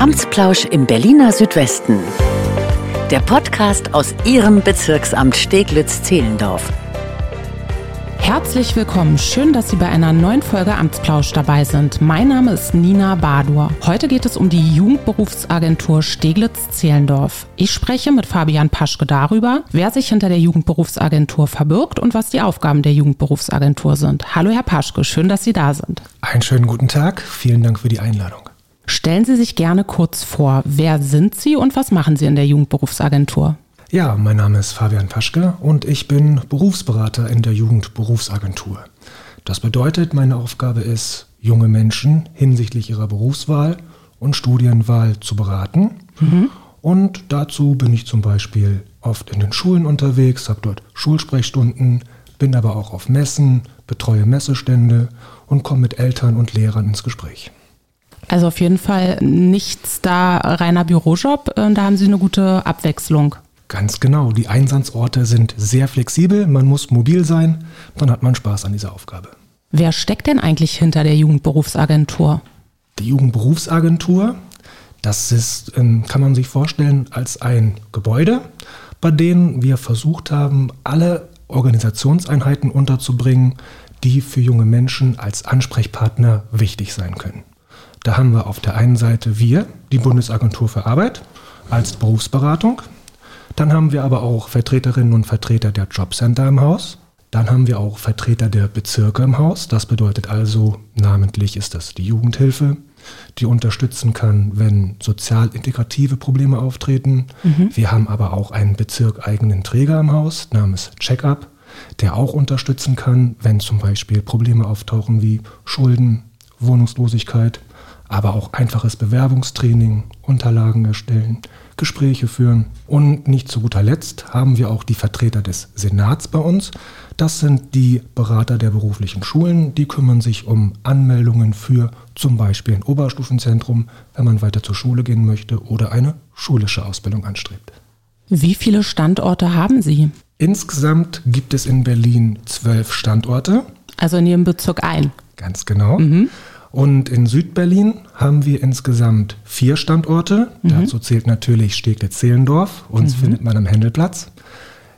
Amtsplausch im Berliner Südwesten. Der Podcast aus Ihrem Bezirksamt Steglitz-Zehlendorf. Herzlich willkommen. Schön, dass Sie bei einer neuen Folge Amtsplausch dabei sind. Mein Name ist Nina Badur. Heute geht es um die Jugendberufsagentur Steglitz-Zehlendorf. Ich spreche mit Fabian Paschke darüber, wer sich hinter der Jugendberufsagentur verbirgt und was die Aufgaben der Jugendberufsagentur sind. Hallo, Herr Paschke. Schön, dass Sie da sind. Einen schönen guten Tag. Vielen Dank für die Einladung. Stellen Sie sich gerne kurz vor. Wer sind Sie und was machen Sie in der Jugendberufsagentur? Ja, mein Name ist Fabian Paschke und ich bin Berufsberater in der Jugendberufsagentur. Das bedeutet, meine Aufgabe ist, junge Menschen hinsichtlich ihrer Berufswahl und Studienwahl zu beraten. Mhm. Und dazu bin ich zum Beispiel oft in den Schulen unterwegs, habe dort Schulsprechstunden, bin aber auch auf Messen, betreue Messestände und komme mit Eltern und Lehrern ins Gespräch. Also auf jeden Fall nichts da reiner Bürojob, da haben Sie eine gute Abwechslung. Ganz genau. Die Einsatzorte sind sehr flexibel. Man muss mobil sein. Dann hat man Spaß an dieser Aufgabe. Wer steckt denn eigentlich hinter der Jugendberufsagentur? Die Jugendberufsagentur, das ist, ähm, kann man sich vorstellen, als ein Gebäude, bei dem wir versucht haben, alle Organisationseinheiten unterzubringen, die für junge Menschen als Ansprechpartner wichtig sein können. Da haben wir auf der einen Seite wir, die Bundesagentur für Arbeit, als Berufsberatung. Dann haben wir aber auch Vertreterinnen und Vertreter der Jobcenter im Haus. Dann haben wir auch Vertreter der Bezirke im Haus. Das bedeutet also, namentlich ist das die Jugendhilfe, die unterstützen kann, wenn sozial integrative Probleme auftreten. Mhm. Wir haben aber auch einen bezirkeigenen Träger im Haus namens Checkup, der auch unterstützen kann, wenn zum Beispiel Probleme auftauchen wie Schulden, Wohnungslosigkeit, aber auch einfaches Bewerbungstraining, Unterlagen erstellen, Gespräche führen. Und nicht zu guter Letzt haben wir auch die Vertreter des Senats bei uns. Das sind die Berater der beruflichen Schulen. Die kümmern sich um Anmeldungen für zum Beispiel ein Oberstufenzentrum, wenn man weiter zur Schule gehen möchte oder eine schulische Ausbildung anstrebt. Wie viele Standorte haben Sie? Insgesamt gibt es in Berlin zwölf Standorte. Also in Ihrem Bezirk ein. Ganz genau. Mhm. Und in Südberlin haben wir insgesamt vier Standorte. Mhm. Dazu zählt natürlich Steglitz-Zehlendorf. Uns mhm. findet man am Händelplatz.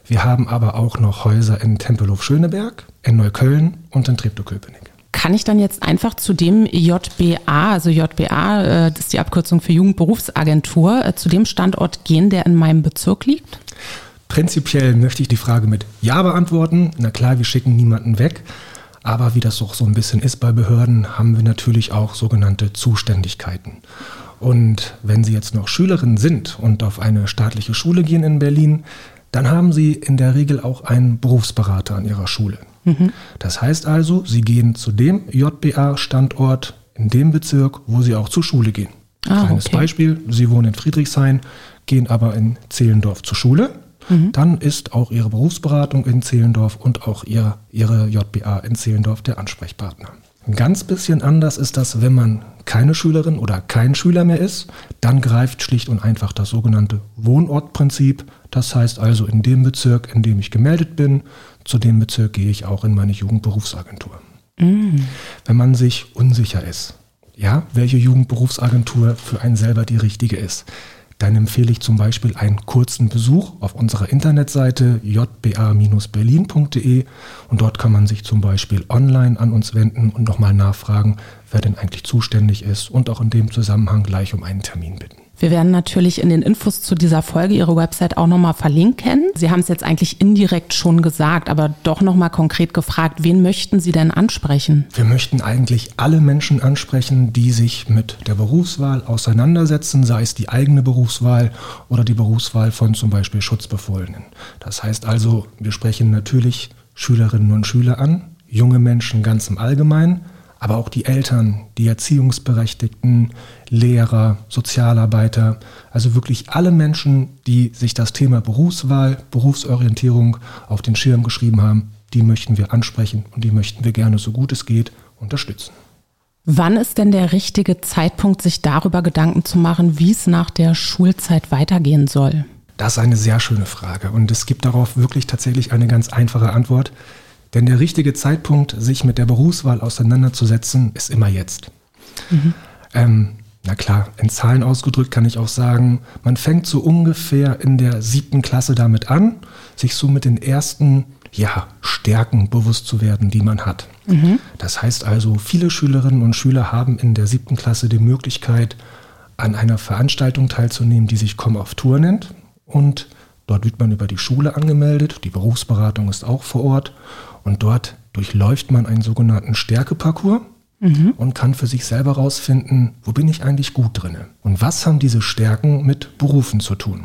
Wir haben aber auch noch Häuser in Tempelhof-Schöneberg, in Neukölln und in Treptow-Köpenick. Kann ich dann jetzt einfach zu dem JBA, also JBA, äh, das ist die Abkürzung für Jugendberufsagentur, äh, zu dem Standort gehen, der in meinem Bezirk liegt? Prinzipiell möchte ich die Frage mit Ja beantworten. Na klar, wir schicken niemanden weg. Aber wie das auch so ein bisschen ist bei Behörden, haben wir natürlich auch sogenannte Zuständigkeiten. Und wenn Sie jetzt noch Schülerin sind und auf eine staatliche Schule gehen in Berlin, dann haben Sie in der Regel auch einen Berufsberater an Ihrer Schule. Mhm. Das heißt also, Sie gehen zu dem JBA-Standort in dem Bezirk, wo Sie auch zur Schule gehen. Ah, Kleines okay. Beispiel, Sie wohnen in Friedrichshain, gehen aber in Zehlendorf zur Schule Mhm. dann ist auch Ihre Berufsberatung in Zehlendorf und auch ihr, Ihre JBA in Zehlendorf der Ansprechpartner. Ein ganz bisschen anders ist das, wenn man keine Schülerin oder kein Schüler mehr ist. Dann greift schlicht und einfach das sogenannte Wohnortprinzip. Das heißt also, in dem Bezirk, in dem ich gemeldet bin, zu dem Bezirk gehe ich auch in meine Jugendberufsagentur. Mhm. Wenn man sich unsicher ist, ja, welche Jugendberufsagentur für einen selber die richtige ist, dann empfehle ich zum Beispiel einen kurzen Besuch auf unserer Internetseite jba-berlin.de und dort kann man sich zum Beispiel online an uns wenden und nochmal nachfragen, wer denn eigentlich zuständig ist und auch in dem Zusammenhang gleich um einen Termin bitten. Wir werden natürlich in den Infos zu dieser Folge Ihre Website auch nochmal verlinken. Sie haben es jetzt eigentlich indirekt schon gesagt, aber doch nochmal konkret gefragt, wen möchten Sie denn ansprechen? Wir möchten eigentlich alle Menschen ansprechen, die sich mit der Berufswahl auseinandersetzen, sei es die eigene Berufswahl oder die Berufswahl von zum Beispiel Schutzbefohlenen. Das heißt also, wir sprechen natürlich Schülerinnen und Schüler an, junge Menschen ganz im Allgemeinen, aber auch die Eltern, die Erziehungsberechtigten, Lehrer, Sozialarbeiter, also wirklich alle Menschen, die sich das Thema Berufswahl, Berufsorientierung auf den Schirm geschrieben haben, die möchten wir ansprechen und die möchten wir gerne so gut es geht unterstützen. Wann ist denn der richtige Zeitpunkt, sich darüber Gedanken zu machen, wie es nach der Schulzeit weitergehen soll? Das ist eine sehr schöne Frage und es gibt darauf wirklich tatsächlich eine ganz einfache Antwort. Denn der richtige Zeitpunkt, sich mit der Berufswahl auseinanderzusetzen, ist immer jetzt. Mhm. Ähm, Na klar, in Zahlen ausgedrückt kann ich auch sagen, man fängt so ungefähr in der siebten Klasse damit an, sich so mit den ersten ja, Stärken bewusst zu werden, die man hat. Mhm. Das heißt also, viele Schülerinnen und Schüler haben in der siebten Klasse die Möglichkeit, an einer Veranstaltung teilzunehmen, die sich Komm auf Tour nennt. Und dort wird man über die Schule angemeldet. Die Berufsberatung ist auch vor Ort. Und dort durchläuft man einen sogenannten Stärkeparcours mhm. und kann für sich selber herausfinden, wo bin ich eigentlich gut drin und was haben diese Stärken mit Berufen zu tun.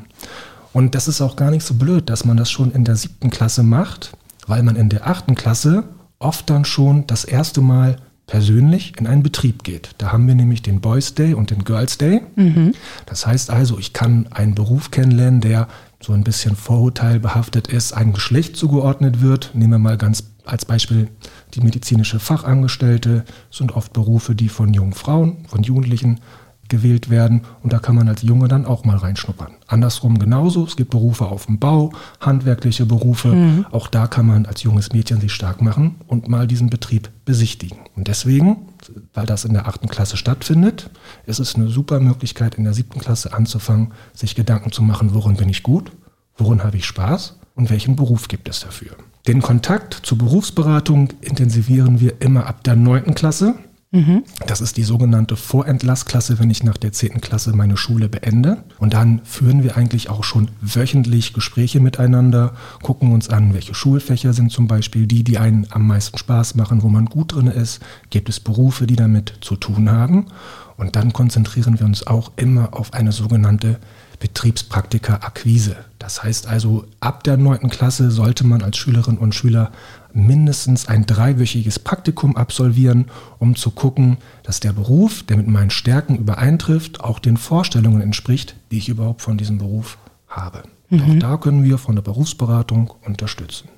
Und das ist auch gar nicht so blöd, dass man das schon in der siebten Klasse macht, weil man in der achten Klasse oft dann schon das erste Mal persönlich in einen Betrieb geht. Da haben wir nämlich den Boys Day und den Girls Day. Mhm. Das heißt also, ich kann einen Beruf kennenlernen, der so ein bisschen vorurteilbehaftet ist, einem Geschlecht zugeordnet wird. Nehmen wir mal ganz als Beispiel die medizinische Fachangestellte, sind oft Berufe, die von jungen Frauen, von Jugendlichen gewählt werden und da kann man als Junge dann auch mal reinschnuppern. Andersrum genauso, es gibt Berufe auf dem Bau, handwerkliche Berufe, mhm. auch da kann man als junges Mädchen sich stark machen und mal diesen Betrieb besichtigen. Und deswegen, weil das in der achten Klasse stattfindet, ist es eine super Möglichkeit in der siebten Klasse anzufangen, sich Gedanken zu machen, worin bin ich gut, worin habe ich Spaß und welchen Beruf gibt es dafür. Den Kontakt zur Berufsberatung intensivieren wir immer ab der neunten Klasse. Mhm. Das ist die sogenannte Vorentlassklasse, wenn ich nach der 10. Klasse meine Schule beende. Und dann führen wir eigentlich auch schon wöchentlich Gespräche miteinander, gucken uns an, welche Schulfächer sind zum Beispiel die, die einen am meisten Spaß machen, wo man gut drin ist. Gibt es Berufe, die damit zu tun haben? Und dann konzentrieren wir uns auch immer auf eine sogenannte Betriebspraktika-Akquise. Das heißt also, ab der 9. Klasse sollte man als Schülerin und Schüler mindestens ein dreiwöchiges Praktikum absolvieren, um zu gucken, dass der Beruf, der mit meinen Stärken übereintrifft, auch den Vorstellungen entspricht, die ich überhaupt von diesem Beruf habe. Mhm. Auch da können wir von der Berufsberatung unterstützen.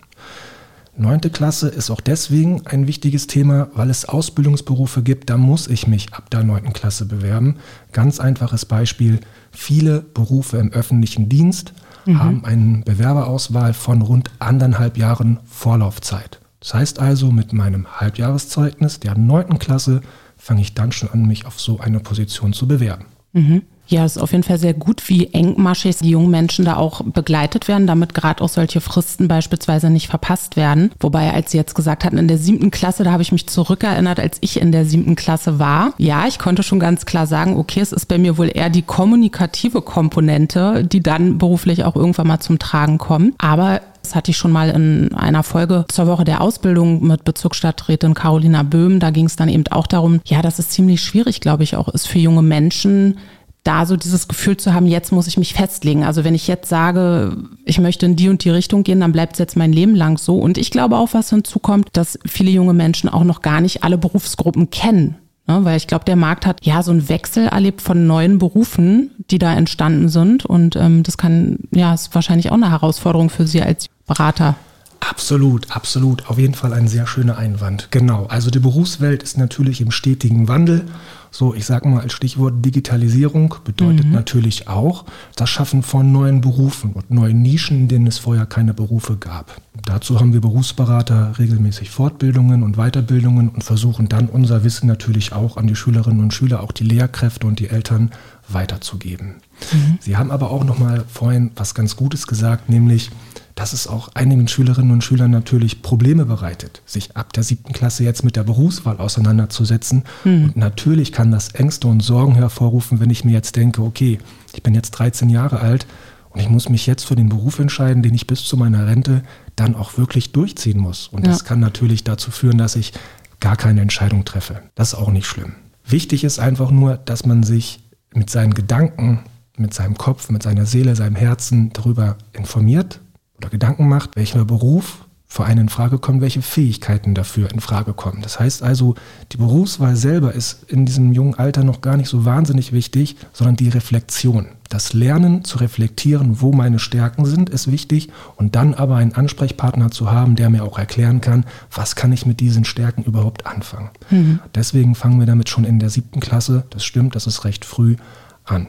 Neunte Klasse ist auch deswegen ein wichtiges Thema, weil es Ausbildungsberufe gibt, da muss ich mich ab der neunten Klasse bewerben. Ganz einfaches Beispiel, viele Berufe im öffentlichen Dienst mhm. haben eine Bewerberauswahl von rund anderthalb Jahren Vorlaufzeit. Das heißt also, mit meinem Halbjahreszeugnis der neunten Klasse fange ich dann schon an, mich auf so eine Position zu bewerben. Mhm. Ja, es ist auf jeden Fall sehr gut, wie engmaschig die jungen Menschen da auch begleitet werden, damit gerade auch solche Fristen beispielsweise nicht verpasst werden. Wobei, als Sie jetzt gesagt hatten, in der siebten Klasse, da habe ich mich zurückerinnert, als ich in der siebten Klasse war. Ja, ich konnte schon ganz klar sagen, okay, es ist bei mir wohl eher die kommunikative Komponente, die dann beruflich auch irgendwann mal zum Tragen kommt. Aber das hatte ich schon mal in einer Folge zur Woche der Ausbildung mit Bezirksstadträtin Carolina Böhm. Da ging es dann eben auch darum, ja, dass es ziemlich schwierig, glaube ich, auch ist für junge Menschen, da so dieses Gefühl zu haben, jetzt muss ich mich festlegen. Also wenn ich jetzt sage, ich möchte in die und die Richtung gehen, dann bleibt es jetzt mein Leben lang so. Und ich glaube auch, was hinzukommt, dass viele junge Menschen auch noch gar nicht alle Berufsgruppen kennen. Ne? Weil ich glaube, der Markt hat ja so einen Wechsel erlebt von neuen Berufen, die da entstanden sind. Und ähm, das kann, ja, ist wahrscheinlich auch eine Herausforderung für Sie als Berater. Absolut, absolut. Auf jeden Fall ein sehr schöner Einwand. Genau. Also die Berufswelt ist natürlich im stetigen Wandel. So, ich sage mal als Stichwort Digitalisierung bedeutet mhm. natürlich auch das Schaffen von neuen Berufen und neuen Nischen, in denen es vorher keine Berufe gab. Dazu haben wir Berufsberater regelmäßig Fortbildungen und Weiterbildungen und versuchen dann unser Wissen natürlich auch an die Schülerinnen und Schüler, auch die Lehrkräfte und die Eltern weiterzugeben. Mhm. Sie haben aber auch noch mal vorhin was ganz Gutes gesagt, nämlich dass es auch einigen Schülerinnen und Schülern natürlich Probleme bereitet, sich ab der siebten Klasse jetzt mit der Berufswahl auseinanderzusetzen. Mhm. Und natürlich kann das Ängste und Sorgen hervorrufen, wenn ich mir jetzt denke, okay, ich bin jetzt 13 Jahre alt und ich muss mich jetzt für den Beruf entscheiden, den ich bis zu meiner Rente dann auch wirklich durchziehen muss. Und ja. das kann natürlich dazu führen, dass ich gar keine Entscheidung treffe. Das ist auch nicht schlimm. Wichtig ist einfach nur, dass man sich mit seinen Gedanken, mit seinem Kopf, mit seiner Seele, seinem Herzen darüber informiert oder Gedanken macht, welcher Beruf für einen in Frage kommt, welche Fähigkeiten dafür in Frage kommen. Das heißt also, die Berufswahl selber ist in diesem jungen Alter noch gar nicht so wahnsinnig wichtig, sondern die Reflexion. Das Lernen zu reflektieren, wo meine Stärken sind, ist wichtig und dann aber einen Ansprechpartner zu haben, der mir auch erklären kann, was kann ich mit diesen Stärken überhaupt anfangen. Mhm. Deswegen fangen wir damit schon in der siebten Klasse, das stimmt, das ist recht früh, an.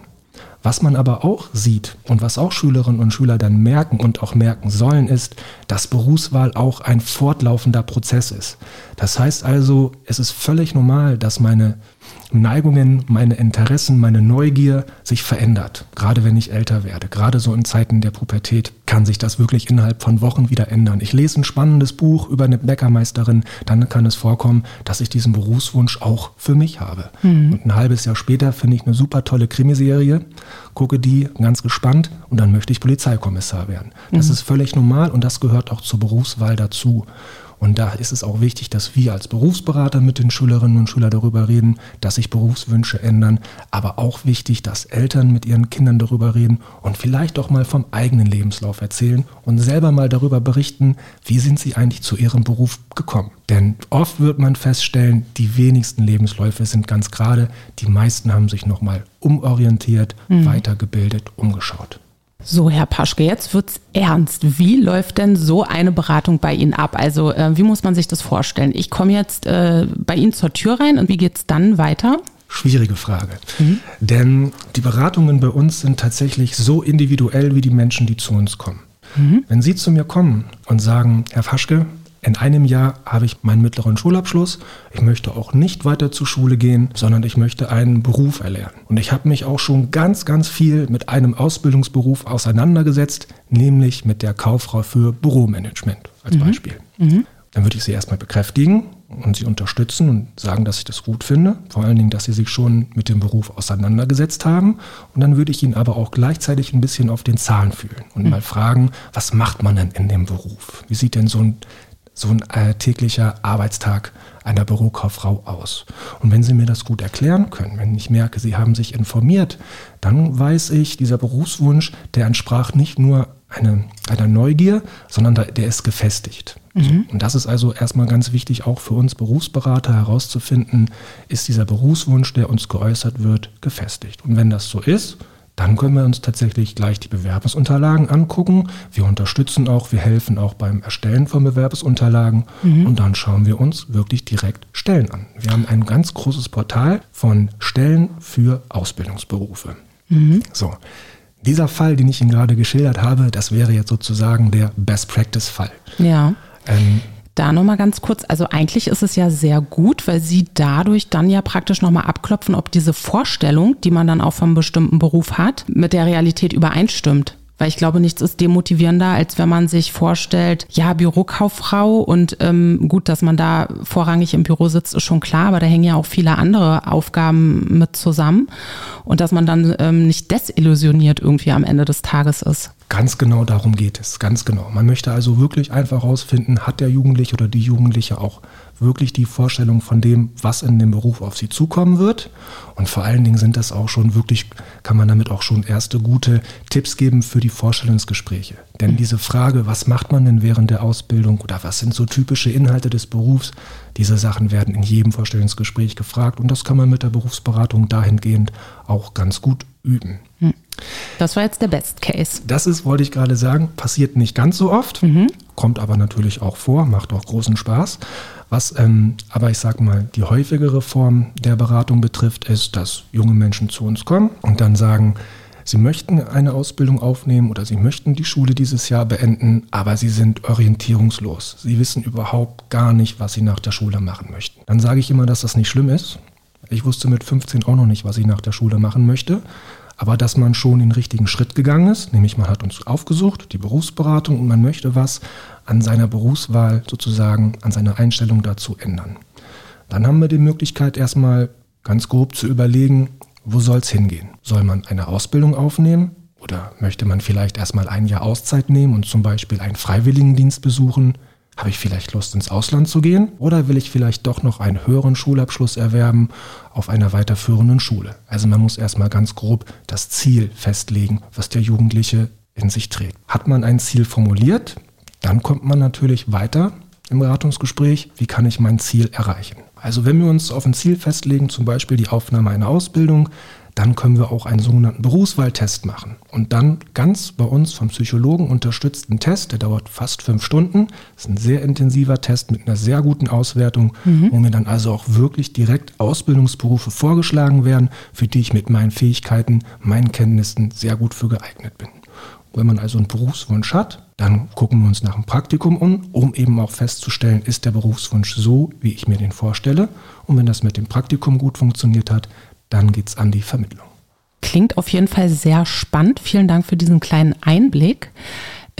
Was man aber auch sieht und was auch Schülerinnen und Schüler dann merken und auch merken sollen, ist, dass Berufswahl auch ein fortlaufender Prozess ist. Das heißt also, es ist völlig normal, dass meine Neigungen, meine Interessen, meine Neugier sich verändert. Gerade wenn ich älter werde, gerade so in Zeiten der Pubertät, kann sich das wirklich innerhalb von Wochen wieder ändern. Ich lese ein spannendes Buch über eine Bäckermeisterin, dann kann es vorkommen, dass ich diesen Berufswunsch auch für mich habe. Mhm. Und ein halbes Jahr später finde ich eine super tolle Krimiserie, gucke die ganz gespannt und dann möchte ich Polizeikommissar werden. Das mhm. ist völlig normal und das gehört auch zur Berufswahl dazu. Und da ist es auch wichtig, dass wir als Berufsberater mit den Schülerinnen und Schülern darüber reden, dass sich Berufswünsche ändern. Aber auch wichtig, dass Eltern mit ihren Kindern darüber reden und vielleicht auch mal vom eigenen Lebenslauf erzählen und selber mal darüber berichten, wie sind sie eigentlich zu ihrem Beruf gekommen. Denn oft wird man feststellen, die wenigsten Lebensläufe sind ganz gerade. Die meisten haben sich nochmal umorientiert, mhm. weitergebildet, umgeschaut. So, Herr Paschke, jetzt wird's ernst. Wie läuft denn so eine Beratung bei Ihnen ab? Also, äh, wie muss man sich das vorstellen? Ich komme jetzt äh, bei Ihnen zur Tür rein und wie geht's dann weiter? Schwierige Frage. Mhm. Denn die Beratungen bei uns sind tatsächlich so individuell wie die Menschen, die zu uns kommen. Mhm. Wenn Sie zu mir kommen und sagen, Herr Faschke, in einem Jahr habe ich meinen mittleren Schulabschluss. Ich möchte auch nicht weiter zur Schule gehen, sondern ich möchte einen Beruf erlernen. Und ich habe mich auch schon ganz, ganz viel mit einem Ausbildungsberuf auseinandergesetzt, nämlich mit der Kauffrau für Büromanagement als mhm. Beispiel. Mhm. Dann würde ich sie erstmal bekräftigen und sie unterstützen und sagen, dass ich das gut finde. Vor allen Dingen, dass sie sich schon mit dem Beruf auseinandergesetzt haben. Und dann würde ich ihnen aber auch gleichzeitig ein bisschen auf den Zahlen fühlen und mhm. mal fragen, was macht man denn in dem Beruf? Wie sieht denn so ein so ein äh, täglicher Arbeitstag einer Bürokauffrau aus. Und wenn Sie mir das gut erklären können, wenn ich merke, Sie haben sich informiert, dann weiß ich, dieser Berufswunsch, der entsprach nicht nur eine, einer Neugier, sondern der, ist gefestigt. Mhm. Und das ist also erstmal ganz wichtig, auch für uns Berufsberater herauszufinden, ist dieser Berufswunsch, der uns geäußert wird, gefestigt. Und wenn das so ist, dann können wir uns tatsächlich gleich die Bewerbungsunterlagen angucken. Wir unterstützen auch, wir helfen auch beim Erstellen von Bewerbungsunterlagen mhm. und dann schauen wir uns wirklich direkt Stellen an. Wir haben ein ganz großes Portal von Stellen für Ausbildungsberufe. Mhm. So. Dieser Fall, den ich Ihnen gerade geschildert habe, das wäre jetzt sozusagen der Best Practice Fall. Ja. Ähm, da nochmal ganz kurz, also eigentlich ist es ja sehr gut, weil Sie dadurch dann ja praktisch nochmal abklopfen, ob diese Vorstellung, die man dann auch vom bestimmten Beruf hat, mit der Realität übereinstimmt. Weil ich glaube, nichts ist demotivierender, als wenn man sich vorstellt, ja, Bürokauffrau und ähm, gut, dass man da vorrangig im Büro sitzt, ist schon klar, aber da hängen ja auch viele andere Aufgaben mit zusammen und dass man dann ähm, nicht desillusioniert irgendwie am Ende des Tages ist. Ganz genau darum geht es, ganz genau. Man möchte also wirklich einfach herausfinden, hat der Jugendliche oder die Jugendliche auch wirklich die Vorstellung von dem, was in dem Beruf auf sie zukommen wird. Und vor allen Dingen sind das auch schon wirklich, kann man damit auch schon erste gute Tipps geben für die Vorstellungsgespräche. Denn diese Frage, was macht man denn während der Ausbildung oder was sind so typische Inhalte des Berufs, diese Sachen werden in jedem Vorstellungsgespräch gefragt und das kann man mit der Berufsberatung dahingehend auch ganz gut üben. Hm. Das war jetzt der Best Case. Das ist, wollte ich gerade sagen, passiert nicht ganz so oft, mhm. kommt aber natürlich auch vor, macht auch großen Spaß. Was ähm, aber ich sage mal, die häufigere Form der Beratung betrifft, ist, dass junge Menschen zu uns kommen und dann sagen, sie möchten eine Ausbildung aufnehmen oder sie möchten die Schule dieses Jahr beenden, aber sie sind orientierungslos. Sie wissen überhaupt gar nicht, was sie nach der Schule machen möchten. Dann sage ich immer, dass das nicht schlimm ist. Ich wusste mit 15 auch noch nicht, was ich nach der Schule machen möchte aber dass man schon den richtigen Schritt gegangen ist, nämlich man hat uns aufgesucht, die Berufsberatung und man möchte was an seiner Berufswahl sozusagen, an seiner Einstellung dazu ändern. Dann haben wir die Möglichkeit erstmal ganz grob zu überlegen, wo soll es hingehen? Soll man eine Ausbildung aufnehmen oder möchte man vielleicht erstmal ein Jahr Auszeit nehmen und zum Beispiel einen Freiwilligendienst besuchen? Habe ich vielleicht Lust ins Ausland zu gehen oder will ich vielleicht doch noch einen höheren Schulabschluss erwerben auf einer weiterführenden Schule? Also man muss erstmal ganz grob das Ziel festlegen, was der Jugendliche in sich trägt. Hat man ein Ziel formuliert, dann kommt man natürlich weiter im Beratungsgespräch, wie kann ich mein Ziel erreichen. Also wenn wir uns auf ein Ziel festlegen, zum Beispiel die Aufnahme einer Ausbildung, dann können wir auch einen sogenannten Berufswahltest machen. Und dann ganz bei uns vom Psychologen unterstützten Test, der dauert fast fünf Stunden. Das ist ein sehr intensiver Test mit einer sehr guten Auswertung, mhm. wo mir dann also auch wirklich direkt Ausbildungsberufe vorgeschlagen werden, für die ich mit meinen Fähigkeiten, meinen Kenntnissen sehr gut für geeignet bin. Wenn man also einen Berufswunsch hat, dann gucken wir uns nach einem Praktikum um, um eben auch festzustellen, ist der Berufswunsch so, wie ich mir den vorstelle. Und wenn das mit dem Praktikum gut funktioniert hat, dann geht es an die Vermittlung. Klingt auf jeden Fall sehr spannend. Vielen Dank für diesen kleinen Einblick.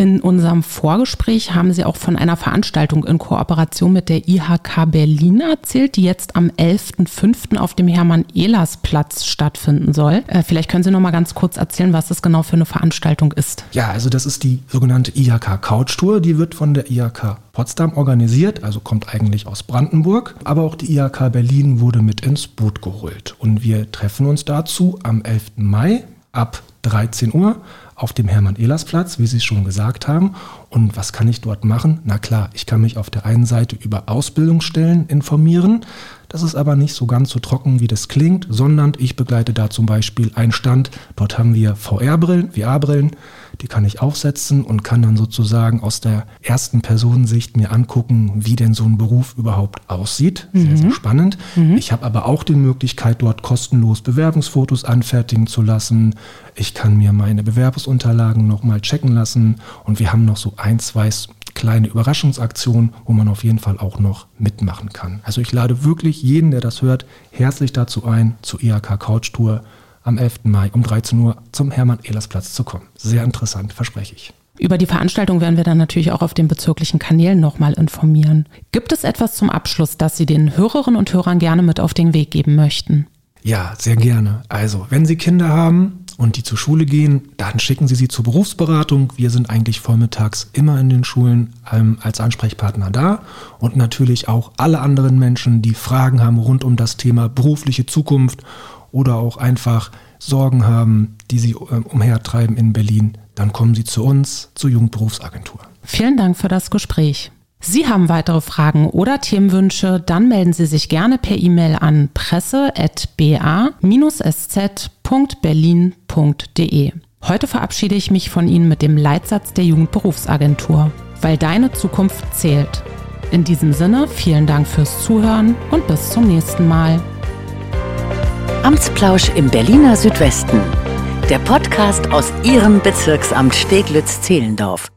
In unserem Vorgespräch haben Sie auch von einer Veranstaltung in Kooperation mit der IHK Berlin erzählt, die jetzt am 11.05. auf dem Hermann-Ehlers-Platz stattfinden soll. Äh, vielleicht können Sie noch mal ganz kurz erzählen, was das genau für eine Veranstaltung ist. Ja, also das ist die sogenannte IHK Couch Tour. Die wird von der IHK Potsdam organisiert, also kommt eigentlich aus Brandenburg. Aber auch die IHK Berlin wurde mit ins Boot geholt. Und wir treffen uns dazu am 11. Mai ab 13 Uhr auf dem Hermann-Ehlers-Platz, wie Sie schon gesagt haben. Und was kann ich dort machen? Na klar, ich kann mich auf der einen Seite über Ausbildungsstellen informieren. Das ist aber nicht so ganz so trocken, wie das klingt, sondern ich begleite da zum Beispiel einen Stand. Dort haben wir VR-Brillen, VR-Brillen, die kann ich aufsetzen und kann dann sozusagen aus der ersten Personensicht mir angucken, wie denn so ein Beruf überhaupt aussieht. Sehr, mhm. sehr spannend. Mhm. Ich habe aber auch die Möglichkeit, dort kostenlos Bewerbungsfotos anfertigen zu lassen. Ich kann mir meine Bewerbungsunterlagen nochmal checken lassen und wir haben noch so ein, zwei kleine Überraschungsaktionen, wo man auf jeden Fall auch noch mitmachen kann. Also ich lade wirklich jeden, der das hört, herzlich dazu ein, zur IHK Couch Tour am 11. Mai um 13 Uhr zum Hermann-Ehlers-Platz zu kommen. Sehr interessant, verspreche ich. Über die Veranstaltung werden wir dann natürlich auch auf den bezirklichen Kanälen nochmal informieren. Gibt es etwas zum Abschluss, das Sie den Hörerinnen und Hörern gerne mit auf den Weg geben möchten? Ja, sehr gerne. Also, wenn Sie Kinder haben und die zur Schule gehen, dann schicken Sie sie zur Berufsberatung. Wir sind eigentlich vormittags immer in den Schulen ähm, als Ansprechpartner da und natürlich auch alle anderen Menschen, die Fragen haben rund um das Thema berufliche Zukunft oder auch einfach Sorgen haben, die sie äh, umhertreiben in Berlin, dann kommen Sie zu uns, zur Jugendberufsagentur. Vielen Dank für das Gespräch. Sie haben weitere Fragen oder Themenwünsche, dann melden Sie sich gerne per E-Mail an presse.ba-sz.berlin.de. Heute verabschiede ich mich von Ihnen mit dem Leitsatz der Jugendberufsagentur, weil deine Zukunft zählt. In diesem Sinne, vielen Dank fürs Zuhören und bis zum nächsten Mal. Amtsplausch im Berliner Südwesten. Der Podcast aus Ihrem Bezirksamt Steglitz-Zehlendorf.